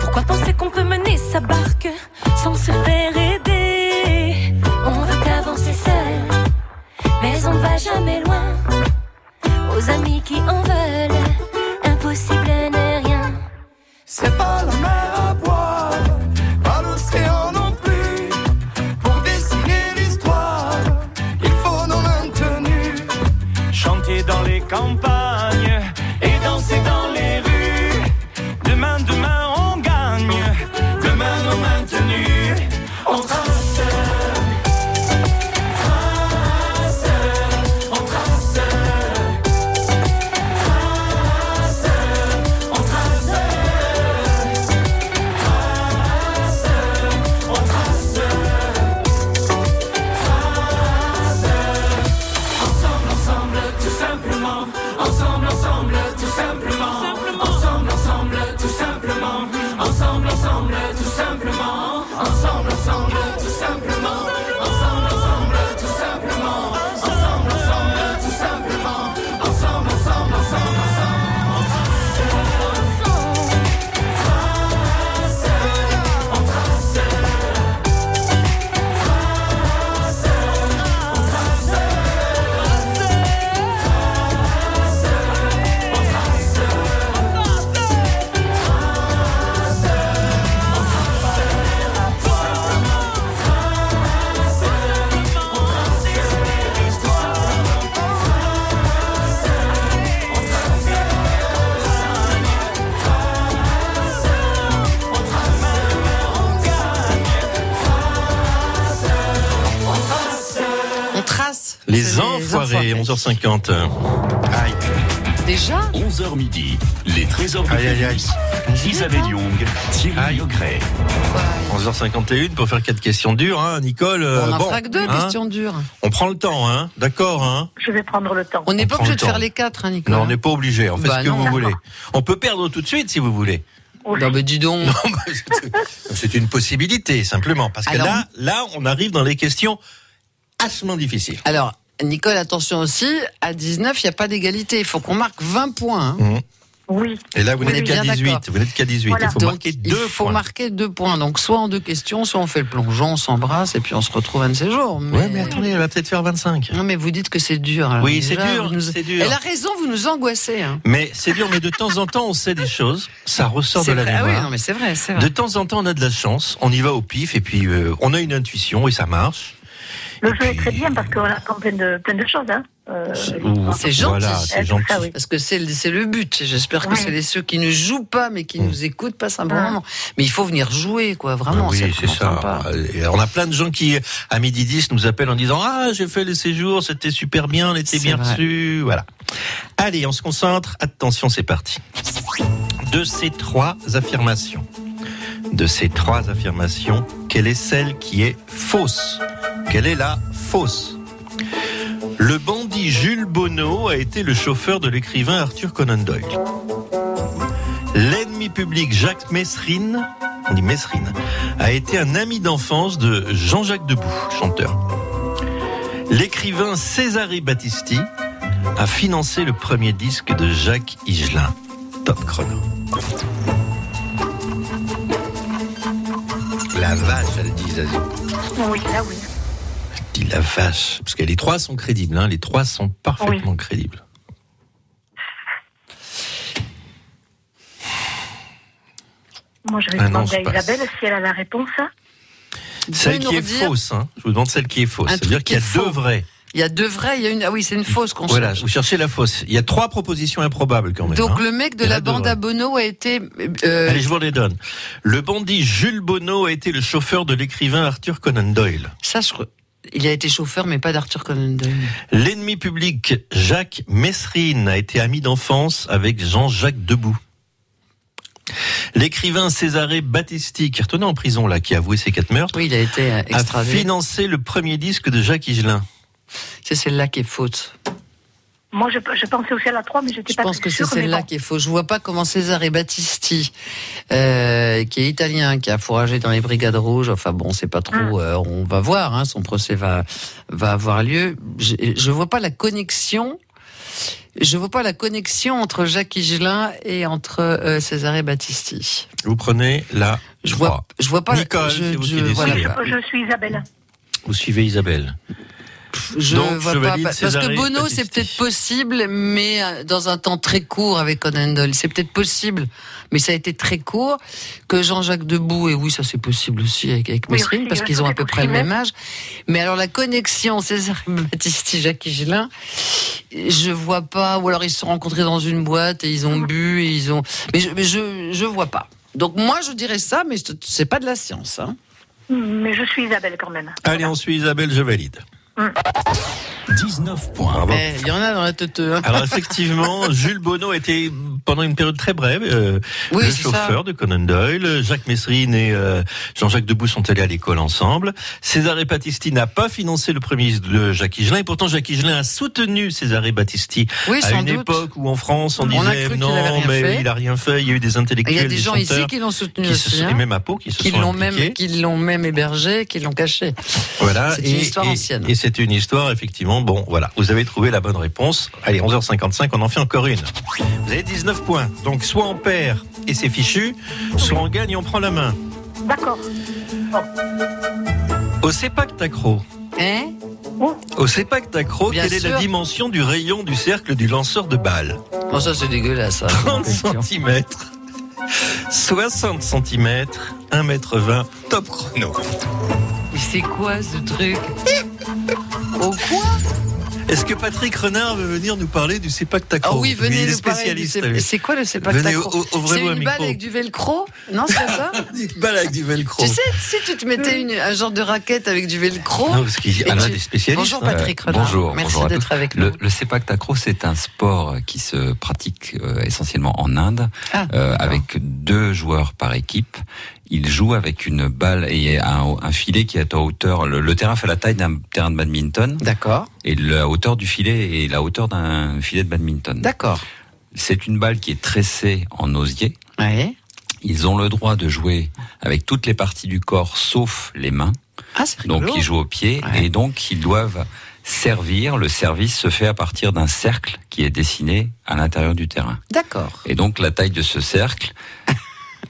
Pourquoi penser qu'on peut mener sa barque sans se faire aider? On veut avancer seul, mais on ne va jamais loin. Aux amis qui en veulent, impossible n'est rien. C'est pas la Les enfoirés, 11h50. Aïe. Déjà 11h midi, les trésors de Aïe, aïe, aïe. Isabelle Young, Thierry Yogret. 11h51 pour faire quatre questions dures, hein, Nicole. euh, On en bon, fera que deux hein. questions dures. On prend le temps, hein, d'accord, hein. Je vais prendre le temps. On n'est pas obligé de faire les quatre, hein, Nicolas. Non, on n'est pas obligé. On fait Bah ce que non. vous voulez. On peut perdre tout de suite si vous voulez. Non, mais dis donc. C'est une possibilité, simplement. Parce que Alors- là, là, on arrive dans les questions assement difficiles. Alors, Nicole, attention aussi, à 19, il n'y a pas d'égalité. Il faut qu'on marque 20 points. hein. Mhm. Oui. Et là, vous Oui, n'êtes qu'à bien 18. d'accord. Vous n'êtes qu'à 18. Voilà. Il faut Donc, marquer il deux faut points. marquer deux points. Donc, soit en deux questions, soit on fait le plongeon, on s'embrasse et puis on se retrouve un de ces jours. Mais... Ouais, mais attendez, elle va peut-être faire 25. Non, mais vous dites que c'est dur. alors Oui, c'est dur, nous- c'est dur. Elle a raison, vous nous angoissez. hein. Mais c'est dur, mais de temps en temps, on sait des choses. Ça ressort de la. Ah mémoire. oui, non, mais c'est vrai, c'est vrai. De temps en temps, on a de la chance. On y va au pif et puis euh, on a une intuition et ça marche. Le jeu est très bien parce qu'on apprend plein de, plein de choses. Hein. Euh, C'est gentil. Voilà, c'est gentil. ça, oui. Parce que c'est le- c'est le but. J'espère que Oui. c'est les ceux qui ne jouent pas mais qui Mm. nous écoutent passent un bon Ah. moment. Mais il faut venir jouer, quoi, vraiment. oui, c'est ça. Et on a plein de gens qui, à midi 10, nous appellent en disant Ah, j'ai fait le séjour, c'était super bien, on était bien vrai. reçus. Voilà. Allez, on se concentre. Attention, c'est parti. De ces trois affirmations, de ces trois affirmations, quelle est celle qui est fausse? Quelle est la fausse? Le bandit Jules Bonneau a été le chauffeur de l'écrivain Arthur Conan Doyle. L'ennemi public Jacques Messrine, on Messrine, a été un ami d'enfance de Jean-Jacques Debout, chanteur. L'écrivain Césaré Battisti a financé le premier disque de Jacques Higelin. Top chrono. La vache, elle dit Zazie. Oui, là oui. Dit la vache. Parce que les trois sont crédibles, hein. les trois sont parfaitement crédibles. Moi, je vais Ah non, demander je à passe. Isabelle si elle a la réponse. Celle nous qui est redire fausse, hein. je vous demande celle qui est fausse. Un Ça veut dire truc qu'il y a deux faux. vrais. Il y a deux vrais, il y a une. Ah oui, c'est une fausse qu'on Voilà, cherche. vous cherchez la fausse. Il y a trois propositions improbables quand même. Donc hein. le mec de la bande à Bono a été. euh, Allez, je vous les donne. Le bandit Jules Bonneau a été le chauffeur de l'écrivain Arthur Conan Doyle. ça, je... Il a été chauffeur, mais pas d'Arthur Conan Doyle. L'ennemi public Jacques Messrine a été ami d'enfance avec Jean-Jacques Debout. L'écrivain Césaré Battisti, qui est retourné en prison là, qui a avoué ses quatre meurtres, Oui, il a été euh, a financé le premier disque de Jacques Higelin. C'est celle-là qui est faute. Moi, je, je pensais aussi à la 3, mais j'étais Je pas pense que c'est celle-là bon. qui est fausse. Je vois pas comment Césaré Battisti, euh, qui est italien, qui a fourragé dans les brigades rouges. Enfin bon, c'est pas trop. Hum. euh, on va voir. Hein, son procès va va avoir lieu. Je, je vois pas la connexion. Je vois pas la connexion entre Jacques Higelin et entre euh, Césaré Battisti. Vous prenez la Je vois, je vois pas. Nicole, je, vous je- voilà je, je suis Isabelle. Vous suivez Isabelle. Je Donc, vois je pas parce que Bono c'est peut-être possible, mais euh, dans un temps très court avec Conan Doyle, c'est peut-être possible, mais ça a été très court. Que Jean-Jacques Debout et oui ça c'est possible aussi avec, avec Oui, Mesrine aussi, parce euh, qu'ils ont à peu près le même âge. Mais alors la connexion César Battisti Jacques Higelin, je vois pas. Ou alors ils se sont rencontrés dans une boîte et ils ont bu et ils ont. Mais je mais je, je vois pas. Donc moi je dirais ça, mais c'est pas de la science. Hein. Mais je suis Isabelle quand même. Allez, on suit Isabelle, je valide. 19 points. Eh, Il y en a dans la tête. Hein. Alors effectivement, Jules Bonneau était pendant une période très brève euh, Oui, le chauffeur ça. de Conan Doyle. Jacques Messrine et euh, Jean-Jacques Debout sont allés à l'école ensemble. César Battisti n'a pas financé le premier de Jacques Higelin et pourtant Jacques Higelin a soutenu César Battisti Oui, à une doute. époque où en France on, disait non mais fait. il a rien fait. Il y a eu des intellectuels, Il y a des gens ici qui l'ont soutenu qui se aussi, sont- hein. et même à Pau qui se qui sont l'ont même, qui l'ont même hébergé, qui l'ont caché. Voilà. C'est et, une histoire et- ancienne. Et c'est une histoire, effectivement. Bon, voilà. Vous avez trouvé la bonne réponse. Allez, 11h55, on en fait encore une. Vous avez 19 points. Donc, soit on perd et c'est fichu, soit on gagne et on prend la main. D'accord. Au CEPAC Tacro. Hein? Au CEPAC Tacro, Bien quelle est la dimension du rayon du cercle du lanceur de balles? Bon, ça c'est dégueulasse. ça. 30 cm. 60 cm, 1 m 20, top chrono. C'est quoi ce truc Au quoi Est-ce que Patrick Renard veut venir nous parler du CEPAC Ah Tacro oui, venez nous parler. C'est quoi le ouvrez-vous C'est un une balle avec du velcro Non, c'est ça Une balle avec du velcro. Tu sais, si tu te mettais une, un genre de raquette avec du velcro. Non, parce qu'il y en a tu- des spécialistes. Bonjour Patrick Renard. Bonjour. Merci d'être avec nous. Le, le sepak takraw, c'est un sport qui se pratique euh, essentiellement en Inde, Ah, euh, avec deux joueurs par équipe. Ils jouent avec une balle et un, un filet qui est à hauteur. Le, le terrain fait la taille d'un terrain de badminton. D'accord. Et la hauteur du filet est la hauteur d'un filet de badminton. D'accord. C'est une balle qui est tressée en osier. Ouais. Ils ont le droit de jouer avec toutes les parties du corps sauf les mains. Ah, c'est Donc ils jouent au pied et donc ils doivent servir. Le service se fait à partir d'un cercle qui est dessiné à l'intérieur du terrain. D'accord. Et donc la taille de ce cercle.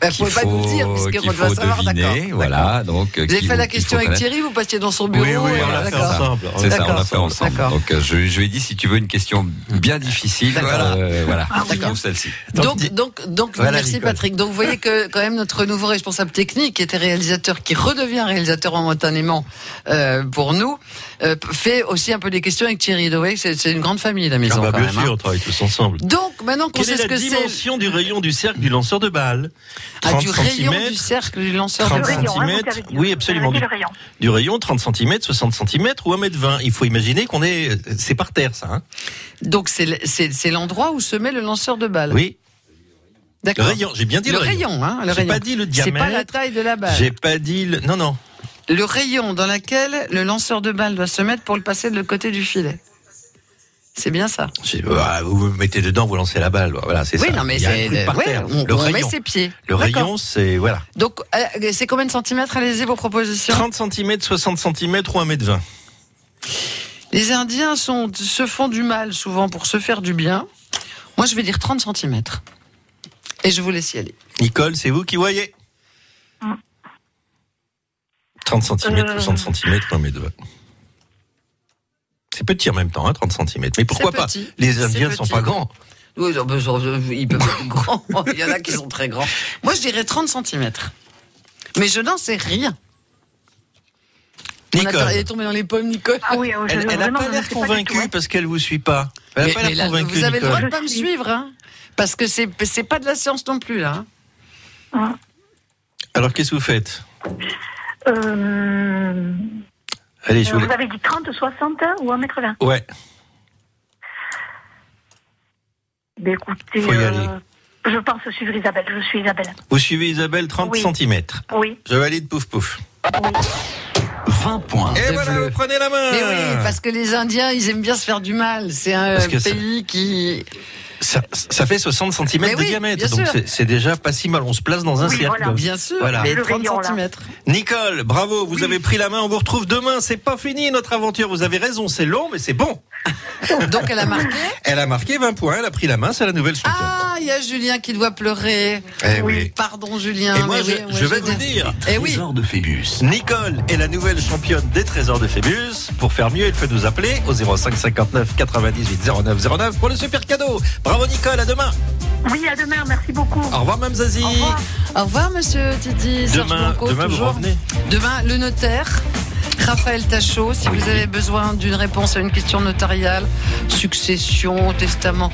Bah, qu'il faut pas nous le dire, puisqu'on qu'il doit savoir, d'accord, voilà. Donc euh, Vous avez fait la question avec. Thierry, vous passiez dans son bureau. Oui, oui, on voilà, l'a fait ensemble. C'est ça, on l'a fait ensemble. Donc euh, je, je lui ai dit si tu veux une question bien difficile, euh, voilà, Ah, d'accord. trouves celle-ci. Donc, donc, donc Voilà, merci Nicole. Patrick. Donc, vous voyez que quand même notre nouveau responsable technique, qui était réalisateur, qui redevient réalisateur momentanément euh, pour nous, euh, fait aussi un peu des questions avec Thierry. Donc, vous voyez que c'est une grande famille la maison. Ah bah, quand bien même, sûr, hein. on travaille tous ensemble. Donc, maintenant qu'on Quelle sait est ce la que c'est, dimension du rayon du cercle du lanceur de balle ah, 30 du rayon centimètres, du cercle du lanceur 30 de balle. cm, oui absolument, du, rayon. du rayon 30 cm, 60 cm ou 1 m 20. Il faut imaginer qu'on est, c'est par terre ça. Hein Donc, c'est le- c'est c'est l'endroit où se met le lanceur de balle. oui. Le D'accord. rayon, j'ai bien dit le, Le rayon, hein, J'ai rayon. pas dit le C'est diamètre. pas la taille de la balle. J'ai pas dit le, non non. Le rayon dans lequel le lanceur de balle doit se mettre pour le passer de l'autre côté du filet. C'est bien ça. Ah, vous vous mettez dedans, vous lancez la balle. Voilà, c'est Oui, ça. non, mais Il y a un c'est- truc par ouais, terre. on- le on rayon. met ses pieds. Le rayon, c'est voilà. Donc, euh, c'est combien de centimètres? Allez-y, vos propositions. 30 cm, 60 cm ou 1 m 20. Les Indiens sont, se font du mal souvent pour se faire du bien. Moi, je vais dire 30 centimètres. Et je vous laisse y aller. Nicole, c'est vous qui voyez 30 cm, Euh. 60 cm ou 1 m 20. C'est petit en même temps, hein, 30 cm. Mais pourquoi pas petit. Les Indiens ne sont pas grands. Oui, ils peuvent être grands. Il y en a qui sont très grands. Moi, je dirais 30 centimètres. Mais je n'en sais rien. On a- Nicole. Elle est tombée dans les pommes, Nicole. Ah oui, je- Elle n'a pas l'air pas convaincue hein. parce qu'elle vous suit pas. Elle Mais- pas mais là, convaincue, vous avez le droit de pas me suivre, hein, parce que c'est c'est pas de la science non plus là. hein. Alors qu'est-ce que vous faites? Euh, Allez, je euh, vous avez dit 30, 60 ou 1m20 Ouais, Ben écoutez, Faut y euh, aller. Je pense suivre Isabelle. Je suis Isabelle. Vous suivez Isabelle 30 Oui. cm. Oui. Je valide pouf pouf. 20 points. Et voilà, vous prenez la main. Mais oui, parce que les Indiens, ils aiment bien se faire du mal. C'est un ça- pays qui. Ça, ça fait 60 cm Mais de oui, diamètre, donc c'est- déjà pas si mal. On se place dans un Oui, cercle. voilà. Bien sûr, mais 30 centimètres. Nicole, bravo, vous avez pris la main. On vous retrouve demain. C'est pas fini notre aventure. Vous avez raison, c'est long, mais c'est bon. Donc elle a marqué. Elle a marqué 20 points. Elle a pris la main. C'est la nouvelle championne. Ah, il y a Julien qui doit pleurer. Eh oui. Pardon, Julien. Et moi, mais je, oui, moi, je vais vous dire. Eh oui. Trésor de Phébus. Nicole est la nouvelle championne des trésors de Phébus. Pour faire mieux, il faut nous appeler au 05 59 98 09 09 pour le super cadeau. Bravo Nicole, à demain. Oui, à demain. Merci beaucoup. Au revoir Mme Zazie. Au revoir, monsieur Titi. Serge Demain, Blanco, demain vous toujours. revenez. Demain, le notaire. Raphaël Tachot, si vous avez besoin d'une réponse à une question notariale, succession, testament,